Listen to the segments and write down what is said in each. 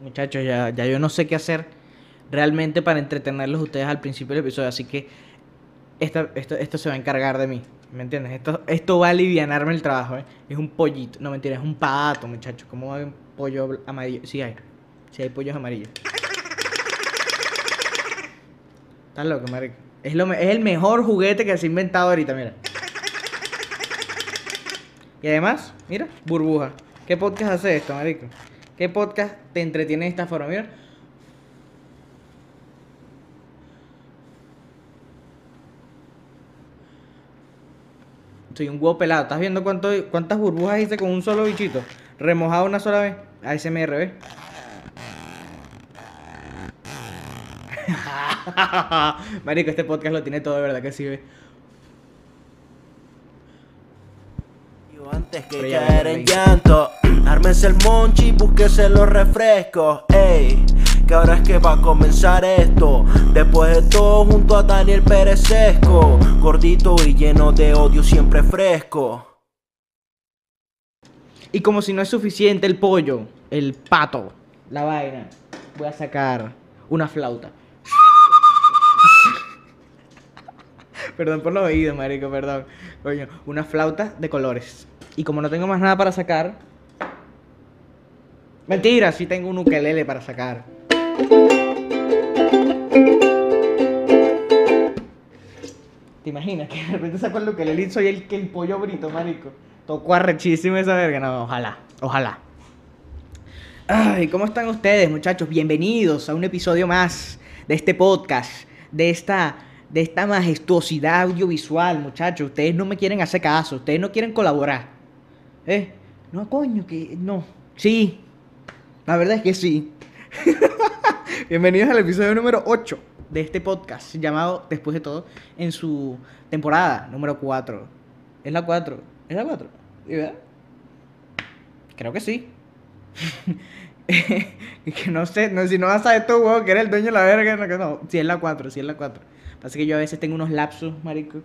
muchachos, ya, ya yo no sé qué hacer realmente para entretenerlos ustedes al principio del episodio. Así que esto, esto, esto se va a encargar de mí. ¿Me entiendes? Esto, esto va a alivianarme el trabajo, ¿eh? Es un pollito. No, mentira, es un pato, muchachos. ¿Cómo hay un pollo amarillo? Sí hay. Sí hay pollos amarillos. Estás loco, marico. Es, lo, es el mejor juguete que se ha inventado ahorita, mira. Y además, mira, burbuja. ¿Qué podcast hace esto, marico? ¿Qué podcast te entretiene de esta forma? Mira. Soy un huevo pelado. ¿Estás viendo cuánto, cuántas burbujas hice con un solo bichito? Remojado una sola vez. ASMR, ¿ves? Marico, este podcast lo tiene todo, de verdad que sí, ¿ves? Antes que caer en llanto, ármense el monchi, búsquese los refrescos, ey. Que ahora es que va a comenzar esto. Después de todo, junto a Daniel Pérez Sesco, gordito y lleno de odio, siempre fresco. Y como si no es suficiente el pollo, el pato, la vaina, voy a sacar una flauta. perdón por los oídos, marico, perdón. Coño, una flauta de colores. Y como no tengo más nada para sacar. Mentira, sí tengo un ukelele para sacar. ¿Te imaginas que de repente saco el ukelele y soy el el pollo brito, marico? Tocó arrechísimo esa verga. No, ojalá, ojalá. Ay, ¿cómo están ustedes, muchachos? Bienvenidos a un episodio más de este podcast, de esta, de esta majestuosidad audiovisual, muchachos. Ustedes no me quieren hacer caso, ustedes no quieren colaborar. ¿Eh? No, coño, que no. Sí, la verdad es que sí. Bienvenidos al episodio número 8 de este podcast llamado Después de todo en su temporada número 4. ¿Es la 4? ¿Es la 4? ¿Verdad? Creo que sí. que no sé, no, si no vas a saber tú, huevo, que eres el dueño de la verga, no, no. Si es la 4, si es la 4. Pasa que yo a veces tengo unos lapsos, marico,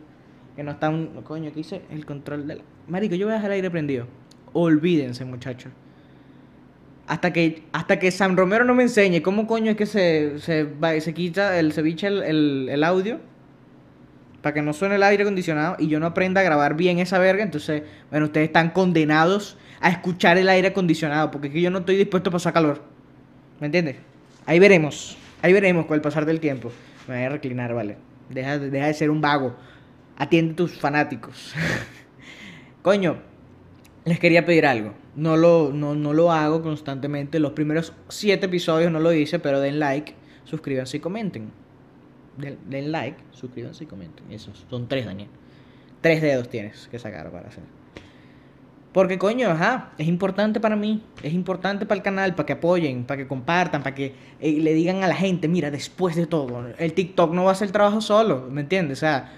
que no están, coño, que hice el control de la... Marico, yo voy a dejar el aire prendido. Olvídense, muchachos. Hasta que, hasta que San Romero no me enseñe cómo coño es que se, se, se quita el ceviche el, el, audio para que no suene el aire acondicionado y yo no aprenda a grabar bien esa verga, entonces, bueno, ustedes están condenados a escuchar el aire acondicionado, porque es que yo no estoy dispuesto a pasar calor. ¿Me entiendes? Ahí veremos, ahí veremos con el pasar del tiempo. Me voy a reclinar, vale. Deja, deja de ser un vago. Atiende tus fanáticos. Coño, les quería pedir algo. No lo, no, no lo hago constantemente. Los primeros siete episodios no lo hice, pero den like, suscríbanse y comenten. Den, den like, suscríbanse y comenten. Esos son tres, Daniel. Tres dedos tienes que sacar para hacer. Porque coño, ajá, es importante para mí, es importante para el canal, para que apoyen, para que compartan, para que eh, le digan a la gente, mira, después de todo, el TikTok no va a hacer el trabajo solo, ¿me entiendes? O sea,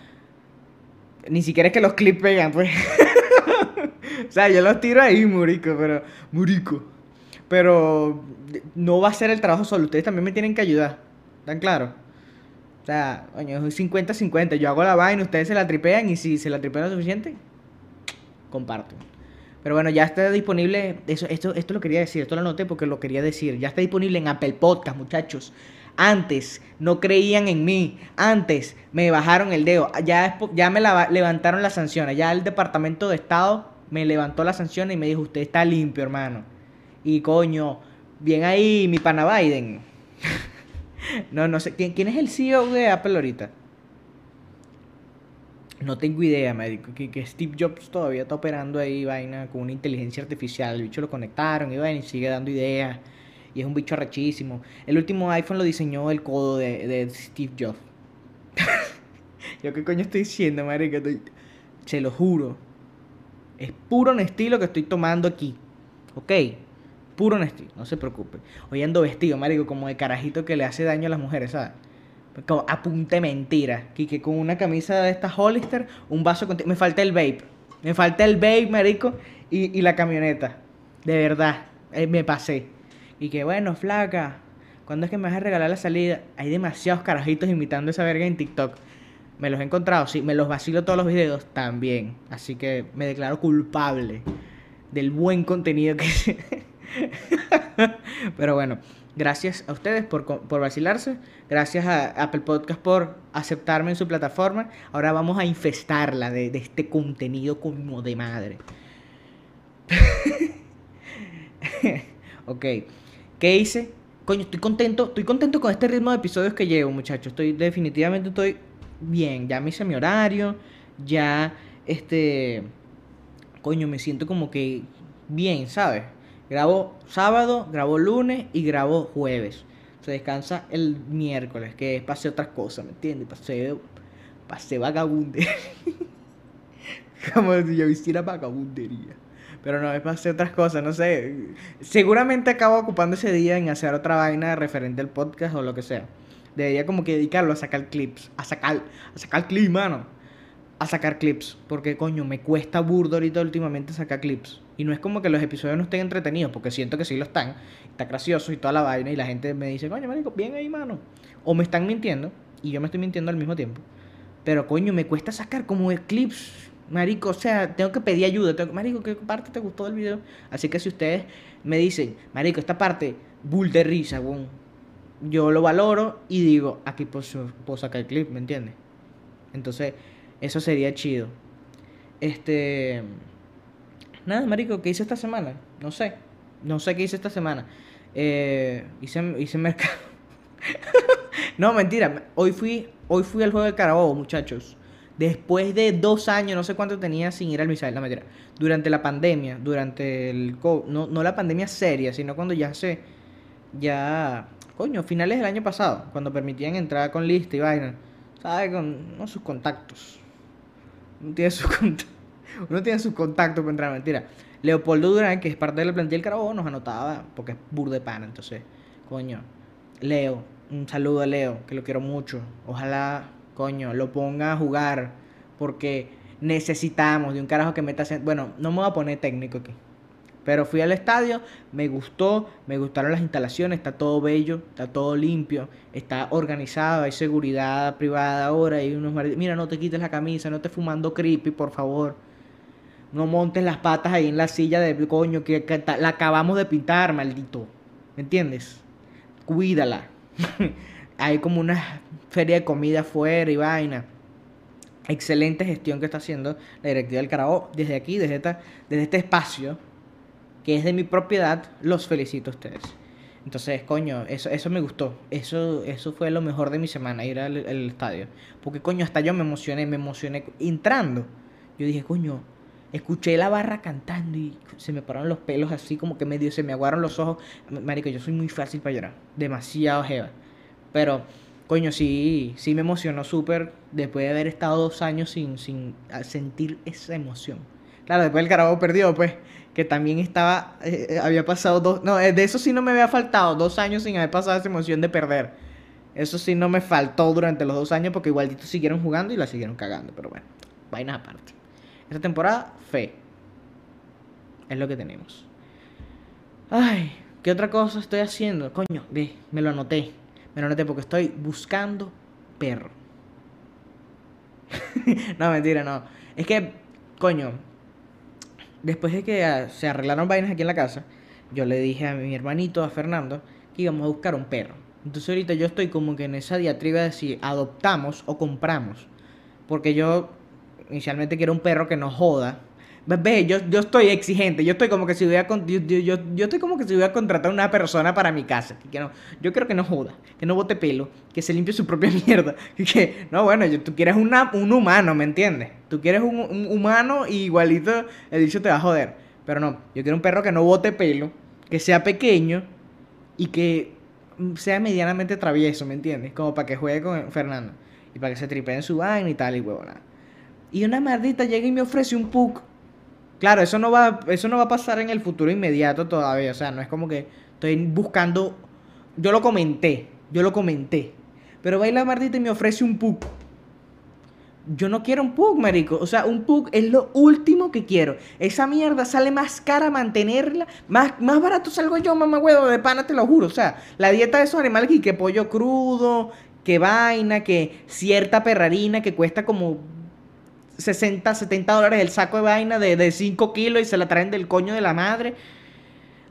ni siquiera es que los clips pegan, pues. o sea, yo los tiro ahí, murico, pero. Murico. Pero no va a ser el trabajo solo. Ustedes también me tienen que ayudar. ¿Están claros? O sea, coño, es 50-50. Yo hago la vaina, ustedes se la tripean y si se la tripean lo suficiente, comparto. Pero bueno, ya está disponible. Eso, esto, esto lo quería decir, esto lo anoté porque lo quería decir. Ya está disponible en Apple Podcast, muchachos. Antes no creían en mí. Antes me bajaron el dedo. Ya, ya me levantaron las sanciones. Ya el Departamento de Estado me levantó la sanción y me dijo, usted está limpio, hermano. Y coño, bien ahí mi pana Biden. no, no sé. ¿quién, ¿Quién es el CEO de Apple ahorita? No tengo idea, médico. Que, que, Steve Jobs todavía está operando ahí, vaina, con una inteligencia artificial. El bicho lo conectaron y, vaina, y sigue dando ideas. Y es un bicho arrechísimo. El último iPhone lo diseñó el codo de, de Steve Jobs. Yo qué coño estoy diciendo, marico. Estoy... Se lo juro. Es puro Nestí lo que estoy tomando aquí. ¿Ok? Puro Nestí, no se preocupe. Hoy ando vestido, marico, como de carajito que le hace daño a las mujeres, ¿sabes? Como apunte mentira. Que, que con una camisa de esta Hollister, un vaso con... Me falta el vape. Me falta el vape, marico, y, y la camioneta. De verdad, eh, me pasé. Y que bueno, flaca, ¿cuándo es que me vas a regalar la salida? Hay demasiados carajitos imitando esa verga en TikTok. Me los he encontrado, sí, me los vacilo todos los videos también. Así que me declaro culpable del buen contenido que... Pero bueno, gracias a ustedes por, por vacilarse. Gracias a Apple Podcast por aceptarme en su plataforma. Ahora vamos a infestarla de, de este contenido como de madre. ok. ¿Qué hice? Coño, estoy contento. Estoy contento con este ritmo de episodios que llevo, muchachos. Estoy, definitivamente estoy bien. Ya me hice mi horario. Ya, este. Coño, me siento como que bien, ¿sabes? Grabo sábado, grabo lunes y grabo jueves. Se descansa el miércoles, que pasé otras cosas, ¿me entiendes? Pasé, pasé vagabundería. como si yo hiciera vagabundería. Pero no, es pasé otras cosas, no sé. Seguramente acabo ocupando ese día en hacer otra vaina referente al podcast o lo que sea. Debería como que dedicarlo a sacar clips. A sacar, a sacar clips, mano a sacar clips. Porque, coño, me cuesta burdo ahorita últimamente sacar clips. Y no es como que los episodios no estén entretenidos, porque siento que sí lo están. Está gracioso y toda la vaina. Y la gente me dice, coño, marico, bien ahí, mano. O me están mintiendo. Y yo me estoy mintiendo al mismo tiempo. Pero, coño, me cuesta sacar como clips. Marico, o sea, tengo que pedir ayuda. Tengo- marico, ¿qué parte te gustó del video? Así que si ustedes me dicen, Marico, esta parte, bull de risa, weón. Yo lo valoro y digo, aquí puedo, puedo sacar el clip, ¿me entiendes? Entonces, eso sería chido. Este. Nada, marico, ¿qué hice esta semana? No sé. No sé qué hice esta semana. Eh, hice, hice mercado. no, mentira. Hoy fui, hoy fui al juego de Carabobo, muchachos. Después de dos años, no sé cuánto tenía sin ir al Misael, no mentira. Durante la pandemia, durante el co- no, no la pandemia seria, sino cuando ya se. Ya. Coño, finales del año pasado, cuando permitían entrar con lista y vaina. ¿Sabe? Con no, sus contactos. Uno tiene sus contactos. Uno tiene sus contactos mentira. Leopoldo Durán, que es parte de la plantilla del Carabobo, nos anotaba porque es burde de pana. Entonces, coño, Leo, un saludo a Leo, que lo quiero mucho. Ojalá, coño, lo ponga a jugar porque necesitamos de un carajo que meta. Bueno, no me voy a poner técnico aquí. Pero fui al estadio, me gustó, me gustaron las instalaciones, está todo bello, está todo limpio, está organizado, hay seguridad privada ahora, hay unos mira, no te quites la camisa, no estés fumando creepy, por favor. No montes las patas ahí en la silla de coño que, la acabamos de pintar, maldito. ¿Me entiendes? Cuídala. hay como una feria de comida afuera y vaina. Excelente gestión que está haciendo la directiva del Carabobo desde aquí, desde, esta, desde este espacio que es de mi propiedad, los felicito a ustedes. Entonces, coño, eso, eso me gustó. Eso, eso fue lo mejor de mi semana, ir al, estadio. Porque, coño, hasta yo me emocioné, me emocioné entrando. Yo dije, coño, escuché la barra cantando y se me pararon los pelos así como que medio se me aguaron los ojos. Marico, yo soy muy fácil para llorar. Demasiado jeva. Pero, coño, sí, sí me emocionó súper después de haber estado dos años sin, sin sentir esa emoción. Claro, después el Carabobo perdió, pues, que también estaba, eh, eh, había pasado dos, no, eh, de eso sí no me había faltado, dos años sin haber pasado esa emoción de perder. Eso sí no me faltó durante los dos años porque igualito siguieron jugando y la siguieron cagando, pero bueno, vainas aparte. Esta temporada, fe. Es lo que tenemos. Ay, ¿qué otra cosa estoy haciendo? Coño, ve, me lo anoté. Me lo anoté porque estoy buscando perro. no, mentira, no. Es que, coño, después de que ah, se arreglaron vainas aquí en la casa, yo le dije a mi hermanito, a Fernando, que íbamos a buscar un perro. Entonces ahorita yo estoy como que en esa diatriba de si adoptamos o compramos. Porque yo inicialmente quiero un perro que no joda. Ve- yo, yo estoy exigente, yo estoy como que si voy a yo, yo, yo- estoy como que si voy a contratar una persona para mi casa, que no, yo quiero que no joda, que no bote pelo, que se limpie su propia mierda, que no bueno, tú quieres una, un humano, ¿me entiendes? Tú quieres un, humano y igualito el dicho te va a joder, pero no, yo quiero un perro que no bote pelo, que sea pequeño y que sea medianamente travieso, ¿me entiendes? Como para que juegue con Fernando y para que se tripee en su vaina y tal y huevona. Y una maldita llega y me ofrece un pug. Claro, eso no va, eso no va a pasar en el futuro inmediato todavía. O sea, no es como que estoy buscando. Yo lo comenté, yo lo comenté. Pero va y la maldita y me ofrece un pug. Yo no quiero un pug, marico. O sea, un pug es lo último que quiero. Esa mierda sale más cara mantenerla. Más, más barato salgo yo, mamá huevo, de pana, te lo juro. O sea, la dieta de esos animales y que pollo crudo, que vaina, que cierta perrarina que cuesta como 60, 70 dólares el saco de vaina de, de 5 kilos y se la traen del coño de la madre.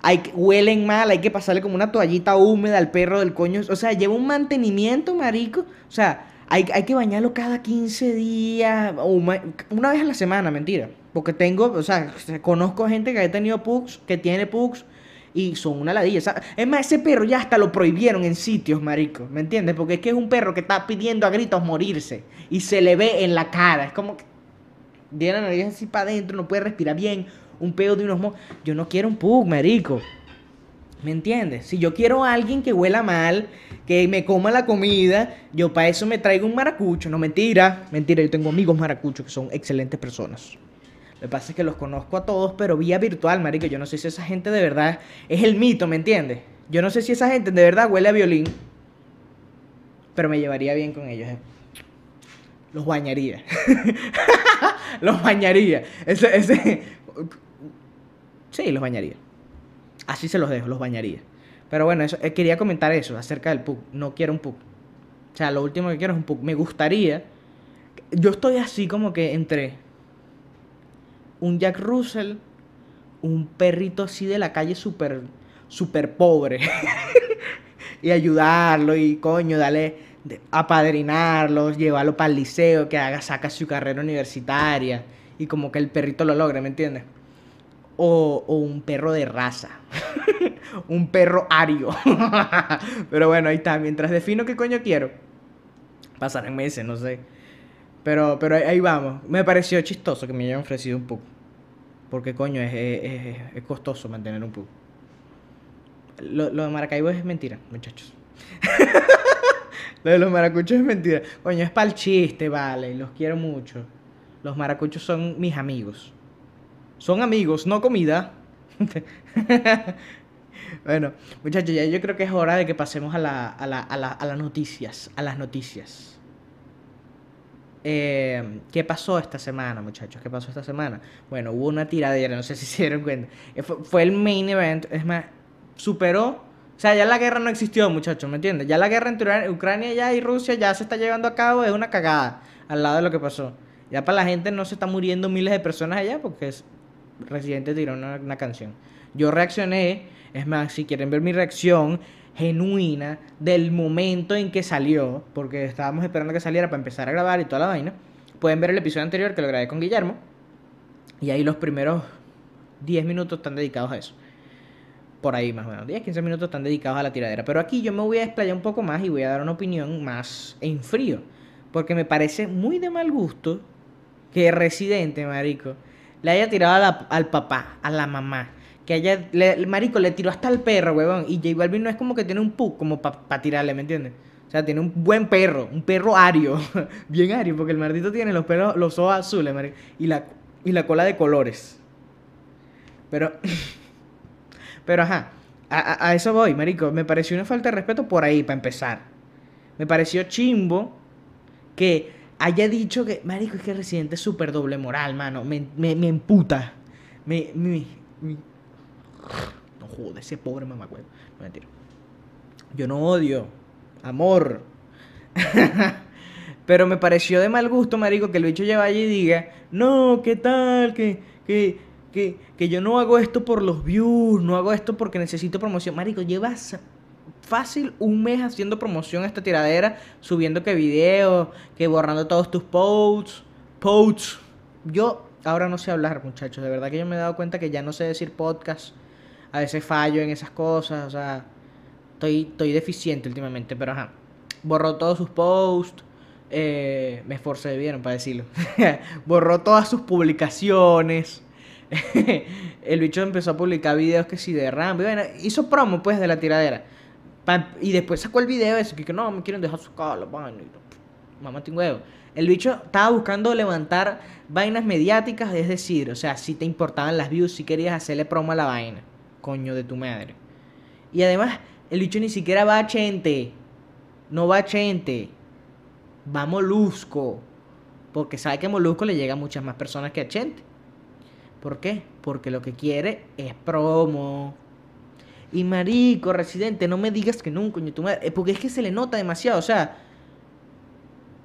hay huelen mal, hay que pasarle como una toallita húmeda al perro del coño. O sea, lleva un mantenimiento, marico. O sea, hay, hay que bañarlo cada 15 días, una vez a la semana, mentira. Porque tengo, o sea, conozco gente que ha tenido pugs, que tiene pugs, y son una ladilla. Es más, ese perro ya hasta lo prohibieron en sitios, marico. ¿Me entiendes? Porque es que es un perro que está pidiendo a gritos morirse. Y se le ve en la cara. Es como que tiene la nariz así para adentro, no puede respirar bien. Un peo de unos mo... Yo no quiero un pug, marico. ¿Me entiendes? Si yo quiero a alguien que huela mal, que me coma la comida, yo para eso me traigo un maracucho. No, mentira. Mentira, yo tengo amigos maracuchos que son excelentes personas. Lo que pasa es que los conozco a todos, pero vía virtual, marico. Yo no sé si esa gente de verdad es el mito, ¿me entiendes? Yo no sé si esa gente de verdad huele a violín, pero me llevaría bien con ellos. eh. Los bañaría. los bañaría. Ese, ese... Sí, los bañaría. Así se los dejo, los bañaría. Pero bueno, eso, eh, quería comentar eso acerca del PUC. No quiero un PUC. O sea, lo último que quiero es un PUC. Me gustaría. Yo estoy así como que entre un Jack Russell, un perrito así de la calle súper, súper pobre. y ayudarlo y coño, darle, de- apadrinarlo, llevarlo para el liceo, que haga, saca su carrera universitaria. Y como que el perrito lo logre, ¿me entiendes? O, un perro de raza. un perro ario. Pero bueno, ahí está. Mientras defino qué coño quiero. Pasarán meses, no sé. Pero, pero ahí- vamos. Me pareció chistoso que me hayan ofrecido un pug. Porque coño, es, es, es- costoso mantener un pug. Lo, lo de Maracaibo es mentira, muchachos. lo de los maracuchos es mentira. Coño, es para el chiste, vale. Los quiero mucho. Los maracuchos son mis amigos. Son amigos, no comida. bueno, muchachos, ya yo creo que es hora de que pasemos a, la, a, la, a, la- a las noticias. A las noticias. Eh, ¿Qué pasó esta semana, muchachos? ¿Qué pasó esta semana? Bueno, hubo una tiradera, no sé si se dieron cuenta. Eh, Fue, fue el main event, es más, superó. O sea, ya la guerra no existió, muchachos, ¿me entiendes? Ya la guerra entre Ucrania ya y Rusia ya se está llevando a cabo, es una cagada al lado de lo que pasó. Ya para la gente no se está muriendo miles de personas allá porque es, Residente tiró una, canción. Yo reaccioné, es más, si quieren ver mi reacción genuina del momento en que salió, porque estábamos esperando que saliera para empezar a grabar y toda la vaina, pueden ver el episodio anterior que lo grabé con Guillermo. Y ahí los primeros 10 minutos están dedicados a eso. Por ahí más o menos, 10, 15 minutos están dedicados a la tiradera. Pero aquí yo me voy a explayar un poco más y voy a dar una opinión más en frío. Porque me parece muy de mal gusto que Residente, marico, le haya tirado al papá, a la mamá. Que haya, el marico le tiró hasta al perro, huevón. Y J Balvin no es como que tiene un pug como para tirarle, ¿me entiendes? O sea, tiene un buen perro, un perro ario. Bien ario, porque el maldito tiene los pelos, los ojos azules, marico. Y la, y la cola de colores. Pero, pero ajá, a eso voy, marico. Me pareció una falta de respeto por ahí, para empezar. Me pareció chimbo que haya dicho que, marico, es que residente es súper doble moral, mano. Me, me, me emputa. Me, me, me- No joder, ese pobre mamacuevo. No, mentira. Yo no odio. Amor. Pero me pareció de mal gusto, marico, que el bicho lleva allí y diga, no, ¿qué tal? Que, que, que, que yo no hago esto por los views, no hago esto porque necesito promoción. Marico, llevas fácil un mes haciendo promoción a esta tiradera, subiendo que videos, que borrando todos tus posts, posts. Yo ahora no sé hablar, muchachos, de verdad que yo me he dado cuenta que ya no sé decir podcast. A veces fallo en esas cosas, o sea, estoy, estoy deficiente últimamente, pero ajá. Borró todos sus posts. eh, me esforcé bien para decirlo. Borró todas sus publicaciones. el bicho empezó a publicar videos que sí de y hizo promo pues de la tiradera. Y después sacó el video ese que, no, me quieren dejar su cara, vaina. Mamá, tengo huevo. El bicho estaba buscando levantar vainas mediáticas, es decir, o sea, si te importaban las views, si querías hacerle promo a la vaina. Coño de tu madre. Y además, el bicho ni siquiera va a Chente. No va a Chente. Va a Molusco. Porque sabe que a Molusco le llega a muchas más personas que a Chente. ¿Por qué? Porque lo que quiere es promo. Y marico, residente, no me digas que nunca, coño, tu madre. eh, Porque es que se le nota demasiado, o sea.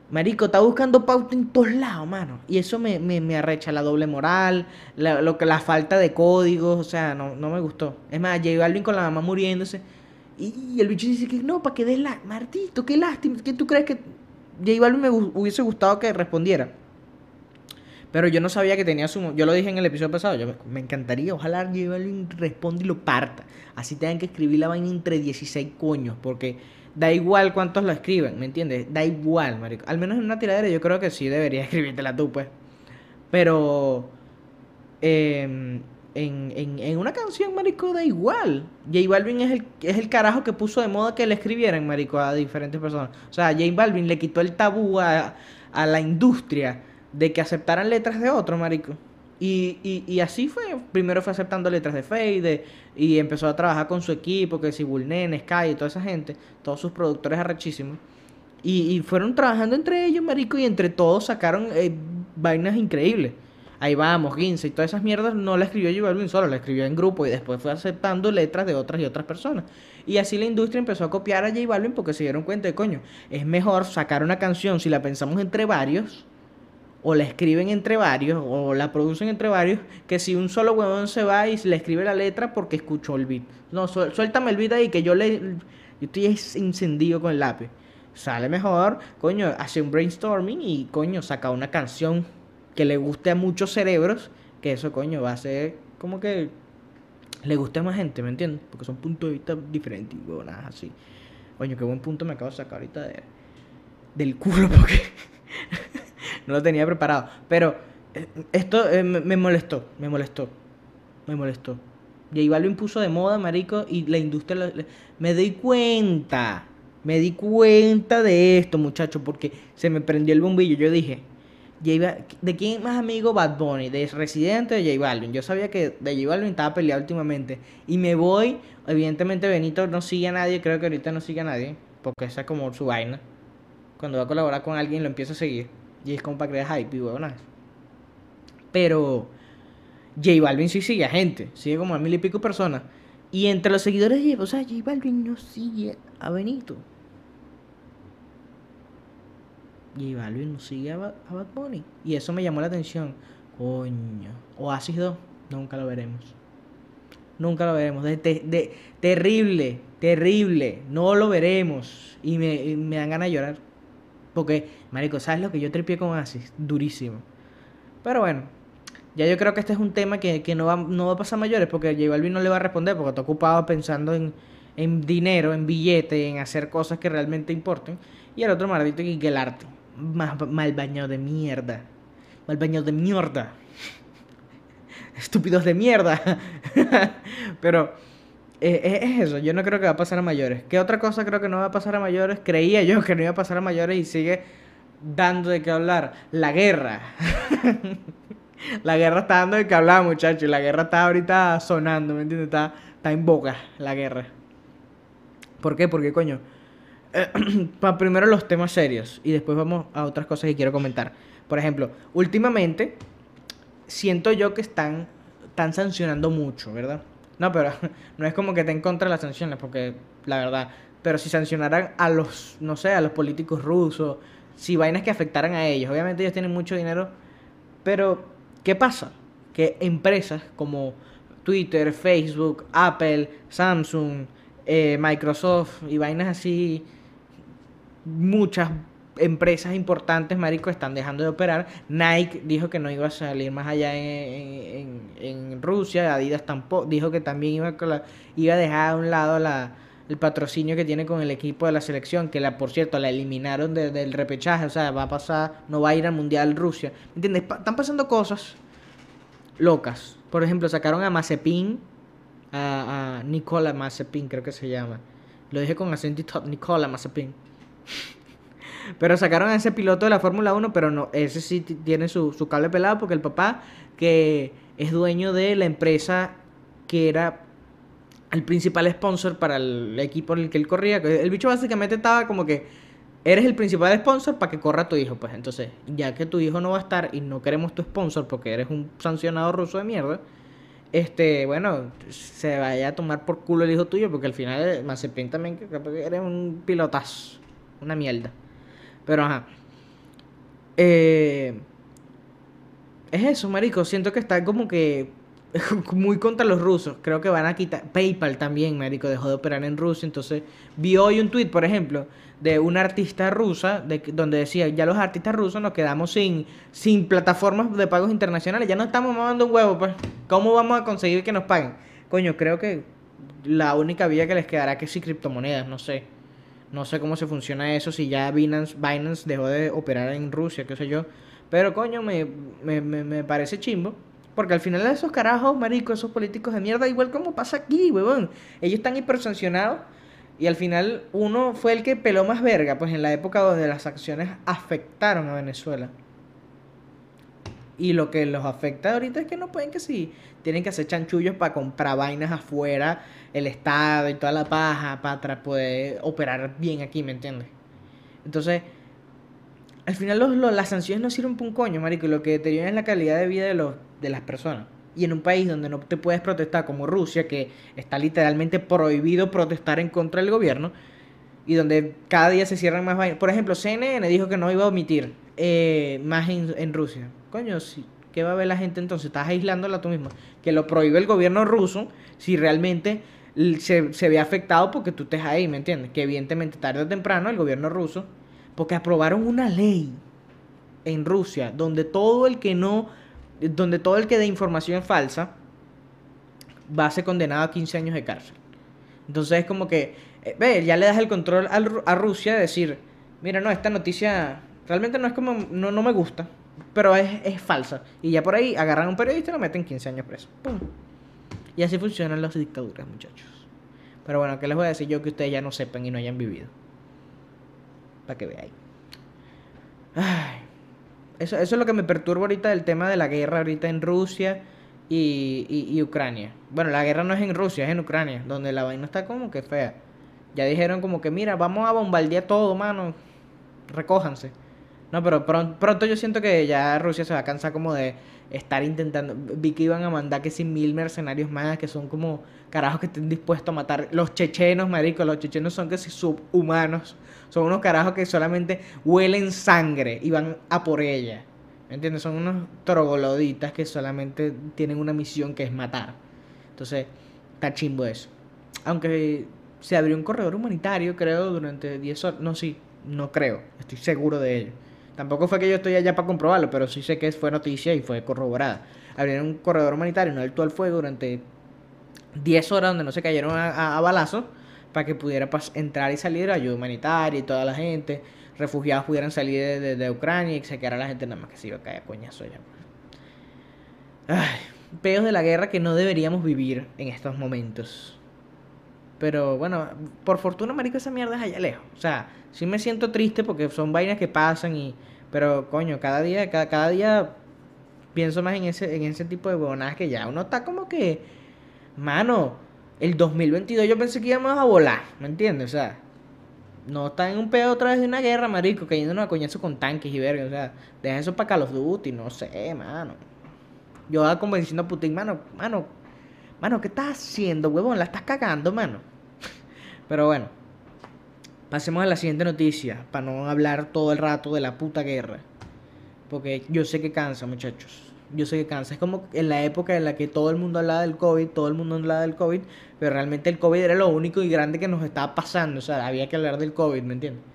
Marico, está buscando pauta en todos lados, mano. Y eso me, me, me arrecha la doble moral, la, lo que, la falta de códigos, o sea, no, no me gustó. Es más, J Balvin con la mamá muriéndose. Y, el bicho dice que no, para que des la... Martito, qué lástima. ¿Qué tú crees que J Balvin me hu- hubiese gustado que respondiera? Pero yo no sabía que tenía su... Yo lo dije en el episodio pasado. Yo me, encantaría. Ojalá J responda y lo parta. Así tengan que escribir la vaina entre 16 coños. Porque da igual cuántos lo escriben. ¿Me entiendes? Da igual, marico. Al menos en una tiradera yo creo que sí debería escribírtela tú, pues. Pero... em, en, en, en una canción, marico, da igual. J Balvin es el, es el carajo que puso de moda que le escribieran, marico, a diferentes personas. O sea, J Balvin le quitó el tabú a, a la industria de que aceptaran letras de otro, marico. Y, y, y así fue. Primero fue aceptando letras de Fade y empezó a trabajar con su equipo, que si Bulnen, Sky y toda esa gente, todos sus productores arrechísimos. Y, y fueron trabajando entre ellos, marico, y entre todos sacaron eh, vainas increíbles. Ahí vamos, Ginza y todas esas mierdas no la escribió J Balvin solo, la escribió en grupo y después fue aceptando letras de otras y otras personas. Y así la industria empezó a copiar a J Balvin porque se dieron cuenta de, coño, es mejor sacar una canción si la pensamos entre varios, o la escriben entre varios, o la producen entre varios, que si un solo huevón se va y le escribe la letra porque escuchó el beat. No, suéltame el beat ahí que yo le... Yo estoy es- encendido con el lápiz. Sale mejor, coño, hace un brainstorming y, coño, saca una canción que le guste a muchos cerebros, que eso, coño, va a ser como que le guste a más gente, ¿me entiendes? Porque son puntos de vista diferentes y huevonadas así. Coño, qué buen punto me acabo de sacar ahorita de, del culo porque no lo tenía preparado. Pero eh, esto eh, me, molestó, me molestó, me molestó. J Balvin puso de moda, marico, y la industria... me di cuenta, me di cuenta de esto, muchacho, porque se me prendió el bombillo. Yo dije, ¿de quién más amigo Bad Bunny? ¿De Residente de J Balvin? Yo sabía que de J Balvin estaba peleado últimamente. Y me voy, evidentemente Benito no sigue a nadie, creo que ahorita no sigue a nadie, porque esa es como su vaina. Cuando va a colaborar con alguien lo empieza a seguir. Y es como para crear hype y huevonas. Pero J Balvin sí sigue a gente, sigue como a mil y pico personas. Y entre los seguidores de o sea, J Balvin no sigue a Benito. J Balvin no sigue a Bad Bunny. Y eso me llamó la atención. Coño. Oasis 2, nunca lo veremos. Nunca lo veremos. De, de- de- terrible, terrible. No lo veremos. Y me, y me dan ganas de llorar. Porque, marico, ¿sabes lo que yo tripié con Oasis? Durísimo. Pero bueno, ya yo creo que este es un tema que, que no, va, no va a pasar mayores porque J Balvin no le va a responder porque está ocupado pensando en, en dinero, en billete, en hacer cosas que realmente importen. Y el otro maldito que, que el arte. Mal, mal bañado de mierda. Mal bañado de mierda. Estúpidos de mierda. Pero eh, es es eso, yo no creo que va a pasar a mayores. ¿Qué otra cosa creo que no va a pasar a mayores? Creía yo que no iba a pasar a mayores y sigue dando de qué hablar. La guerra. la guerra está dando de qué hablar, muchachos. La guerra está ahorita sonando, ¿me entiendes? Está, está en boca la guerra. ¿Por qué? Porque, coño, pa- primero los temas serios y después vamos a otras cosas que quiero comentar. Por ejemplo, últimamente siento yo que están, están sancionando mucho, ¿verdad? No, pero no es como que esté en contra las sanciones, porque la verdad, pero si sancionaran a los, no sé, a los políticos rusos, si vainas que afectaran a ellos, obviamente ellos tienen mucho dinero, pero ¿qué pasa? Que empresas como Twitter, Facebook, Apple, Samsung, eh, Microsoft y vainas así, muchas empresas importantes, marico, están dejando de operar. Nike dijo que no iba a salir más allá en, en- Rusia. Adidas tampoco dijo que también iba, con iba a dejar a un lado la, el patrocinio que tiene con el equipo de la selección, que la, por cierto, la eliminaron de- del repechaje. O sea, va a pasar, no va a ir al Mundial Rusia. ¿Me entiendes? Están pasando cosas locas. Por ejemplo, sacaron a Mazepin, a, a Nicola Mazepin, creo que se llama. Lo dije con acento y todo, Nicola Mazepin. Pero sacaron a ese piloto de la Fórmula 1, pero no, ese sí ti- tiene su, su cable pelado porque el papá, que es dueño de la empresa que era el principal sponsor para el equipo en el que él corría, el bicho básicamente estaba como que eres el principal sponsor para que corra tu hijo, pues entonces, ya que tu hijo no va a estar y no queremos tu sponsor porque eres un sancionado ruso de mierda, este, bueno, se vaya a tomar por culo el hijo tuyo porque al final eh, Mazepin también eres un pilotazo, una mierda. Pero ajá. Eh, es eso, marico. Siento que está como que muy contra los rusos. Creo que van a quitar. PayPal también, marico, dejó de operar en Rusia. Entonces, vi hoy un tweet, por ejemplo, de una artista rusa, de, donde decía, ya los artistas rusos nos quedamos sin, sin plataformas de pagos internacionales. Ya no estamos mamando un huevo, pues. ¿Cómo vamos a conseguir que nos paguen? Coño, creo que la única vía que les quedará que si criptomonedas, no sé. No sé cómo se funciona eso, si ya Binance, Binance dejó de operar en Rusia, qué sé yo. Pero coño, me, me, me, parece chimbo. Porque al final esos carajos, marico, esos políticos de mierda, igual como pasa aquí, huevón. Ellos están hipersancionados y al final uno fue el que peló más verga, pues en la época donde las acciones afectaron a Venezuela. Y lo que los afecta ahorita es que no pueden que sí, tienen que hacer chanchullos para comprar vainas afuera, el Estado y toda la paja, para poder operar bien aquí, ¿me entiendes? Entonces, al final los, las sanciones no sirven para un coño, marico, lo que deterioran es la calidad de vida de, los, de las personas. Y en un país donde no te puedes protestar como Rusia, que está literalmente prohibido protestar en contra del gobierno, y donde cada día se cierran más vainas. Por ejemplo, CNN dijo que no iba a omitir eh, más en, Rusia. Coño, sí. ¿qué va a ver la gente entonces? Estás aislándola tú mismo. Que lo prohíbe el gobierno ruso si realmente se, se ve afectado porque tú estés ahí, ¿me entiendes? Que evidentemente tarde o temprano el gobierno ruso porque aprobaron una ley en Rusia donde todo el que no, donde todo el que dé información falsa va a ser condenado a 15 años de cárcel. Entonces es como que, eh, ve, ya le das el control a, Rusia de decir, mira, no, esta noticia realmente no es como, no, no me gusta, pero es, es, falsa. Y ya por ahí agarran a un periodista y lo meten 15 años preso. ¡Pum! Y así funcionan las dictaduras, muchachos. Pero bueno, ¿qué les voy a decir yo que ustedes ya no sepan y no hayan vivido? Para que veáis. eso, eso es lo que me perturba ahorita del tema de la guerra ahorita en Rusia y, y, Ucrania. Bueno, la guerra no es en Rusia, es en Ucrania, donde la vaina está como que fea. Ya dijeron como que, mira, vamos a bombardear todo, mano. Recójanse. No, pero pronto, pronto yo siento que ya Rusia se va a cansar como de estar intentando. Vi que iban a mandar que sin mil mercenarios más, que son como carajos que estén dispuestos a matar. Los chechenos, marico, los chechenos son que si subhumanos. Son unos carajos que solamente huelen sangre y van a por ella. ¿Me entiendes? Son unos trogoloditas que solamente tienen una misión que es matar. Entonces, está chimbo eso. Aunque se abrió un corredor humanitario, creo, durante 10 horas. No, sí, no creo. Estoy seguro de ello. Tampoco fue que yo estoy allá para comprobarlo, pero sí sé que fue noticia y fue corroborada. Abrieron un corredor humanitario, no alto al fuego durante 10 horas donde no se cayeron a, balazos para que pudiera entrar y salir ayuda humanitaria y toda la gente, refugiados pudieran salir de, Ucrania y se quedara la gente nada más que se iba a caer a coñazo ya. Ay, peos de la guerra que no deberíamos vivir en estos momentos. Pero bueno, por fortuna, marico, esa mierda es allá lejos. O sea, sí me siento triste porque son vainas que pasan y... Pero, coño, cada día, cada, cada día pienso más en ese, en ese tipo de huevonadas que ya uno está como que... Mano, el 2022 yo pensé que íbamos a volar, ¿me entiendes? O sea, no está en un pedo otra vez de una guerra, marico, cayendo a coñazo con tanques y verga. O sea, deja eso para Call of Duty, no sé, mano. Yo estaba convenciendo a Putin, mano, mano, mano, ¿qué estás haciendo, huevón? La estás cagando, mano. Pero bueno, pasemos a la siguiente noticia, para no hablar todo el rato de la puta guerra. Porque yo sé que cansa, muchachos. Yo sé que cansa. Es como en la época en la que todo el mundo hablaba del COVID, todo el mundo hablaba del COVID, pero realmente el COVID era lo único y grande que nos estaba pasando. O sea, había que hablar del COVID, ¿me entiendes?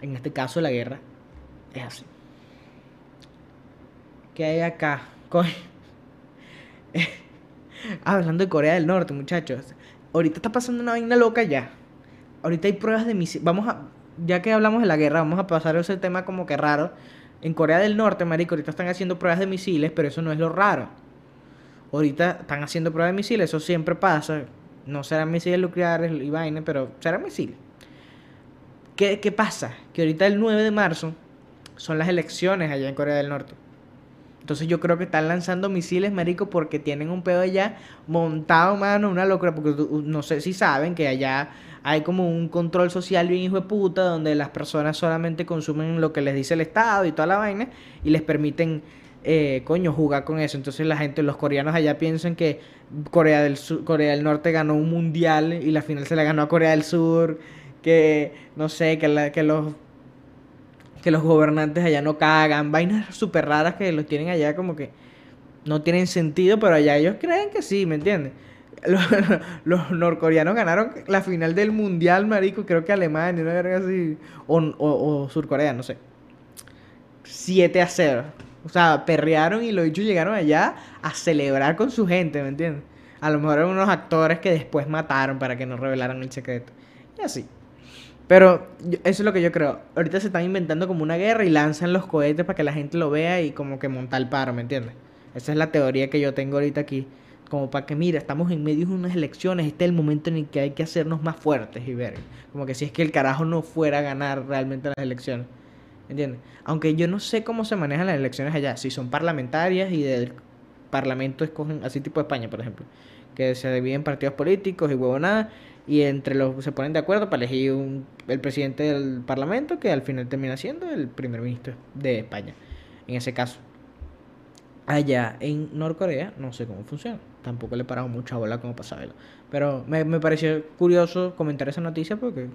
En este caso, la guerra es así. ¿Qué hay acá? Hablando de Corea del Norte, muchachos ahorita está pasando una vaina loca ya. Ahorita hay pruebas de misiles. Vamos a, ya que hablamos de la guerra, vamos a pasar ese tema como que raro. En Corea del Norte, marico, ahorita están haciendo pruebas de misiles, pero eso no es lo raro. Ahorita están haciendo pruebas de misiles, eso siempre pasa. No serán misiles nucleares y vaina, pero serán misiles. ¿Qué, ¿Qué pasa? Que ahorita el 9 de marzo son las elecciones allá en Corea del Norte. Entonces yo creo que están lanzando misiles, marico, porque tienen un pedo allá montado, mano, una locura. Porque no sé si saben que allá hay como un control social bien hijo de puta, donde las personas solamente consumen lo que les dice el Estado y toda la vaina, y les permiten, eh, coño, jugar con eso. Entonces la gente, los coreanos allá piensan que Corea del, Sur, Corea del Norte ganó un mundial y la final se la ganó a Corea del Sur, que, no sé, que, la, que los que los gobernantes allá no cagan, vainas súper raras que los tienen allá como que no tienen sentido, pero allá ellos creen que sí, ¿me entiendes? Los, norcoreanos ganaron la final del mundial, marico, creo que Alemania, una verga así, o, o, Surcorea, no sé. 7 a 0. O sea, perrearon y los dichos llegaron allá a celebrar con su gente, ¿me entiendes? A lo mejor eran unos actores que después mataron para que no revelaran el secreto. Y así. Pero eso es lo que yo creo. Ahorita se están inventando como una guerra y lanzan los cohetes para que la gente lo vea y como que monta el paro, ¿me entiendes? Esa es la teoría que yo tengo ahorita aquí. Como para que, mira, estamos en medio de unas elecciones, este es el momento en el que hay que hacernos más fuertes y ver. Como que si es que el carajo no fuera a ganar realmente las elecciones. ¿Entiendes? Aunque yo no sé cómo se manejan las elecciones allá. Si son parlamentarias y del parlamento escogen, así tipo España, por ejemplo. Que se dividen partidos políticos y huevo nada. Y entre los se ponen de acuerdo para elegir un, el presidente del parlamento, que al final termina siendo el primer ministro de España. En ese caso. Allá en Norcorea no sé cómo funciona. Tampoco le he parado mucha bola como para. Pero me, me pareció curioso comentar esa noticia porque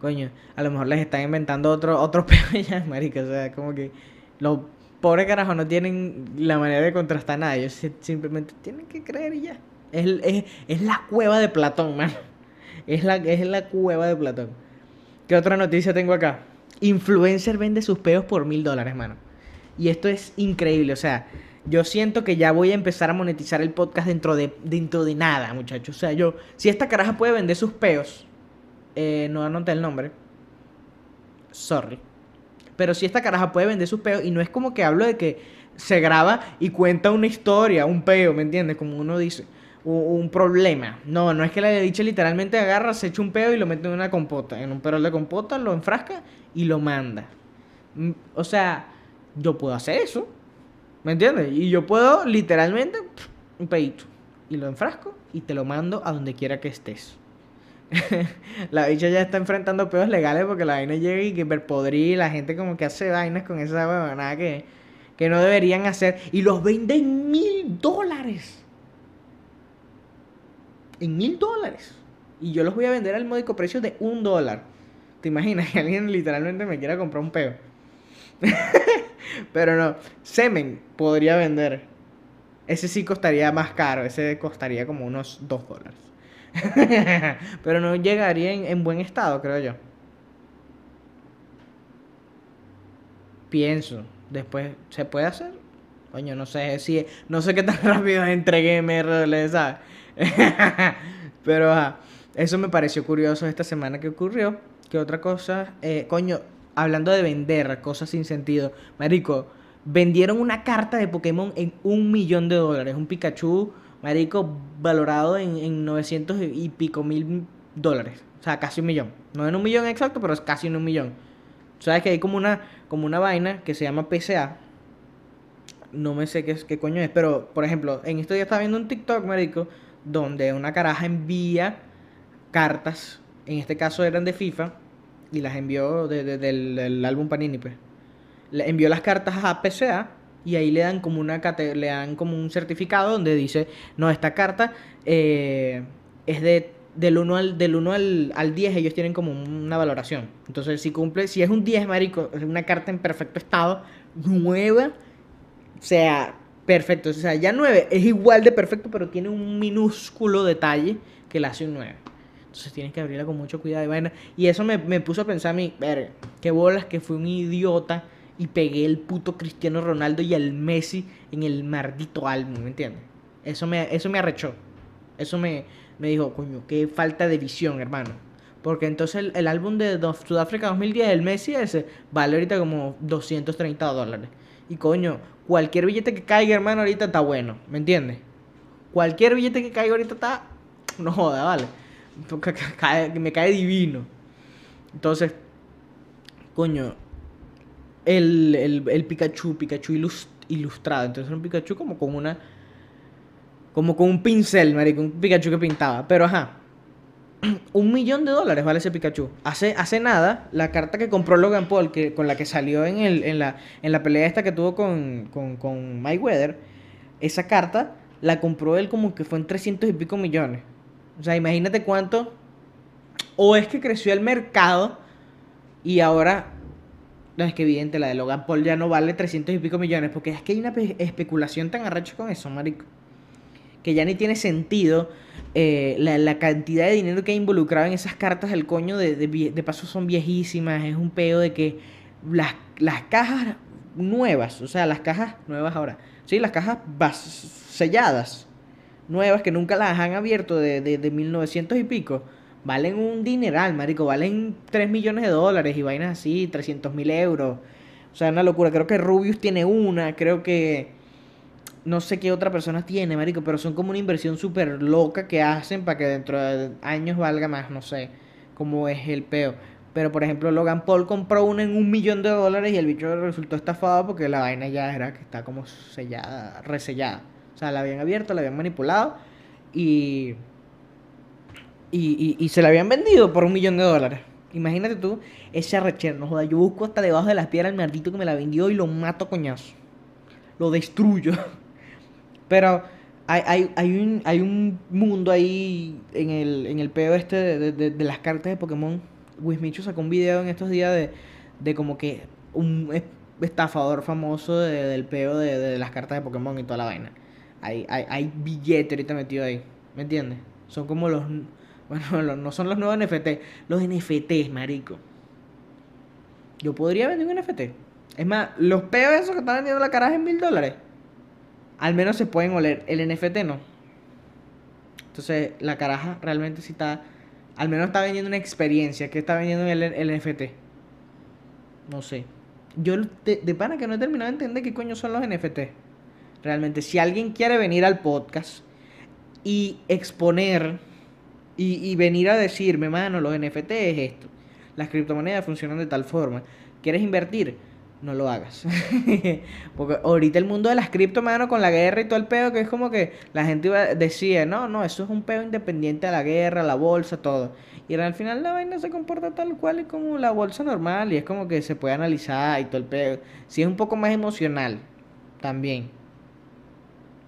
coño, a lo mejor les están inventando otro, otro peor ya, marica. O sea, como que los pobres carajos no tienen la manera de contrastar nada. Ellos simplemente tienen que creer y ya. Es, es, es la cueva de Platón, man. Es la, es la cueva de Platón. ¿Qué otra noticia tengo acá? Influencer vende sus peos por mil dólares, mano. Y esto es increíble. O sea, yo siento que ya voy a empezar a monetizar el podcast dentro de, dentro de nada, muchachos. O sea, yo, si esta caraja puede vender sus peos eh, no anoté el nombre. Sorry. Pero si esta caraja puede vender sus peos y no es como que hablo de que se graba y cuenta una historia, un peo, ¿me entiendes? Como uno dice, un, problema. No, no es que la dicha literalmente agarra, se echa un peo y lo mete en una compota. En un perol de compota lo enfrasca y lo manda. Mm, o sea, yo puedo hacer eso. ¿Me entiendes? Y yo puedo literalmente un pedito. Y lo enfrasco y te lo mando a donde quiera que estés. la bicha ya está enfrentando peos legales porque la vaina llega y que podrir la gente como que hace vainas con esa nada que, que no deberían hacer y los venden en mil dólares. En mil dólares. Y yo los voy a vender al módico precio de un dólar. ¿Te imaginas que alguien literalmente me quiera comprar un peo? Pero no, semen podría vender. Ese sí costaría más caro, ese costaría como unos dos dólares. Pero no llegaría en, buen estado, creo yo. Pienso. Después, ¿se puede hacer? Coño, no sé si... No sé qué tan rápido entregué MRL, ¿sabes? Pero, eso me pareció curioso esta semana que ocurrió. ¿Qué otra cosa? Eh, coño, hablando de vender cosas sin sentido. Marico, vendieron una carta de Pokémon en un millón de dólares. Un Pikachu marico, valorado en, en 900 y pico mil dólares. O sea, casi un millón. No en un millón exacto, pero es casi en un millón. Sabes que hay como una, como una vaina que se llama PCA. No me sé qué, qué coño es, pero por ejemplo, en esto ya estaba viendo un TikTok, marico, donde una caraja envía cartas, en este caso eran de FIFA, y las envió del, del, álbum Panini, pues. Le envió las cartas a PCA y ahí le dan como una le dan como un certificado donde dice, no, esta carta eh, es de del 1 al, del 1 al, al 10 ellos tienen como una valoración. Entonces, si cumple, si es un 10, marico, es una carta en perfecto estado, nueva, o sea, perfecto. O sea, ya 9 es igual de perfecto, pero tiene un minúsculo detalle que la hace un 9. Entonces tienes que abrirla con mucho cuidado y vaina. Y eso me, me puso a pensar a mí, ver, qué bolas que fui un idiota y pegué el puto Cristiano Ronaldo y el Messi en el maldito álbum, ¿me entiendes? Eso me, eso me arrechó. Eso me, me dijo, coño, qué falta de visión, hermano. Porque entonces el, álbum de Sudáfrica 2010, el Messi ese, vale ahorita como 230 dólares. Y coño, cualquier billete que caiga, hermano, ahorita está bueno, ¿me entiendes? Cualquier billete que caiga ahorita está... No joda, vale. Me cae divino. Entonces, coño, el, el, Pikachu, Pikachu ilustrado. Entonces era un Pikachu como con una. Como con un pincel, marico. Un Pikachu que pintaba. Pero ajá. Un millón de dólares vale ese Pikachu. Hace, hace nada, la carta que compró Logan Paul, que, con la que salió en, el, en, la, en la pelea esta que tuvo con, con, con Mayweather, esa carta la compró él como que fue en 300 y pico millones. O sea, imagínate cuánto. O es que creció el mercado y ahora No, es que evidente, la de Logan Paul ya no vale 300 y pico millones, porque es que hay una pe- especulación tan arrecha con eso, marico, que ya ni tiene sentido eh, la, la cantidad de dinero que hay involucrado en esas cartas del coño, de, de, de paso son viejísimas, es un peo de que las, las cajas nuevas, o sea, las cajas nuevas ahora, sí, las cajas selladas, nuevas que nunca las han abierto de, de, de 1900 y pico, valen un dineral, marico, valen 3 millones de dólares y vainas así, 300 mil euros. O sea, una locura. Creo que Rubius tiene una, creo que no sé qué otra persona tiene, marico, pero son como una inversión súper loca que hacen para que dentro de años valga más, no sé cómo es el peo. Pero por ejemplo, Logan Paul compró una en un millón de dólares y el bicho resultó estafado porque la vaina ya era que está como sellada, resellada. O sea, la habían abierto, la habían manipulado y, y, y, se la habían vendido por un millón de dólares. Imagínate tú, ese arrechero, no joda, yo busco hasta debajo de las piedras al maldito que me la vendió y lo mato coñazo. Lo destruyo. Pero hay, hay, hay, un, hay un mundo ahí en el, en el peo este de, de- de- las cartas de Pokémon. Wismichu sacó un video en estos días de, de como que un es- estafador famoso de- del peo de, las cartas de Pokémon y toda la vaina. Hay, hay, hay billete ahorita metido ahí. ¿Me entiendes? Son como los... Bueno, no son los nuevos NFT. Los NFTs, marico. Yo podría vender un NFT. Es más, los peos esos que están vendiendo la caraja en mil dólares. Al menos se pueden oler. El NFT no. Entonces, la caraja realmente sí está. Al menos está vendiendo una experiencia. ¿Qué está vendiendo el, el NFT? No sé. Yo de, de pana que no he terminado de entender qué coño son los NFT. Realmente, si alguien quiere venir al podcast y exponer y, y venir a decirme, mano, los NFT es esto. Las criptomonedas funcionan de tal forma. ¿Quieres invertir? No lo hagas. Porque ahorita el mundo de las cripto, mano, con la guerra y todo el pedo, que es como que la gente iba, decía, no, no, eso es un pedo independiente a la guerra, la bolsa, todo. Y al final la vaina se comporta tal cual y como la bolsa normal y es como que se puede analizar y todo el pedo. Sí es un poco más emocional también.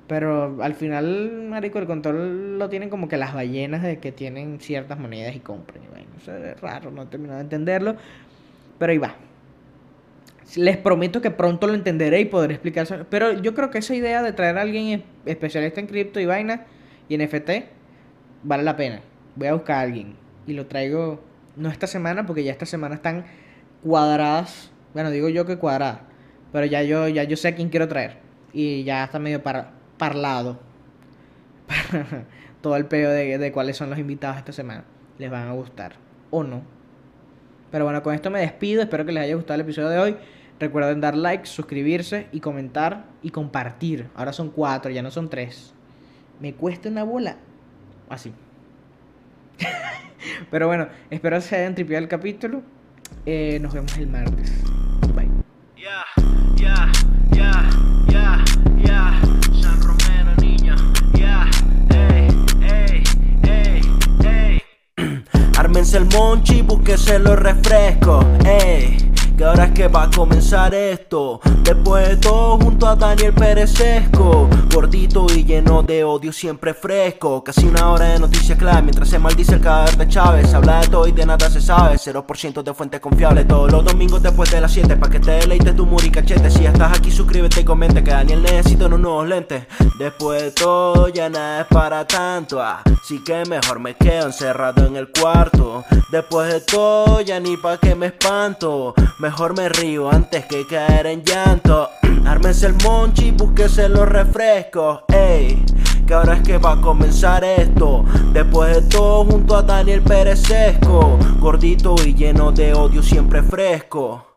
Pero al final, marico, el control lo tienen como que las ballenas de que tienen ciertas monedas y compran. Eso es raro, no he terminado de entenderlo. Pero ahí va. Les prometo que pronto lo entenderé y podré explicar. Pero yo creo que esa idea de traer a alguien es- especialista en cripto y vaina y NFT vale la pena. Voy a buscar a alguien y lo traigo no esta semana porque ya esta semana están cuadradas. Bueno, digo yo que cuadradas, pero ya yo ya yo sé a quién quiero traer y ya está medio par- parlado. Todo el peo de, de cuáles son los invitados esta semana. Les van a gustar o no. Pero bueno, con esto me despido. Espero que les haya gustado el episodio de hoy. Recuerden dar like, suscribirse y comentar y compartir. Ahora son cuatro, ya no son tres. Me cuesta una bola. Así. Pero bueno, espero que se hayan tripeado el capítulo. Eh, nos vemos el martes. Bye. Ya, ya, ya, ya, ya. San Romero, niña. Ya, ey, ey, ey, ey. Ármense el monchi, búsquese los refrescos, ey. Que ahora es que va a comenzar esto. Después de todo, junto a Daniel Perezesco. Gordito y lleno de odio, siempre fresco. Casi una hora de noticias clave. Mientras se maldice el cadáver de Chávez. Habla de todo y de nada se sabe. 0% de fuentes confiables. Todos los domingos después de las 7. Pa' que te deleites tu muri cachete. Si estás aquí, suscríbete y comente. Que Daniel necesita unos nuevos lentes. Después de todo, ya nada es para tanto. Así que mejor me quedo encerrado en el cuarto. Después de todo, ya ni pa' que me espanto. Mejor me río antes que caer en llanto. Ármense el monchi, búsquese los refrescos, ey. Que ahora es que va a comenzar esto. Después de todo, junto a Daniel Perezesco. Gordito y lleno de odio, siempre fresco.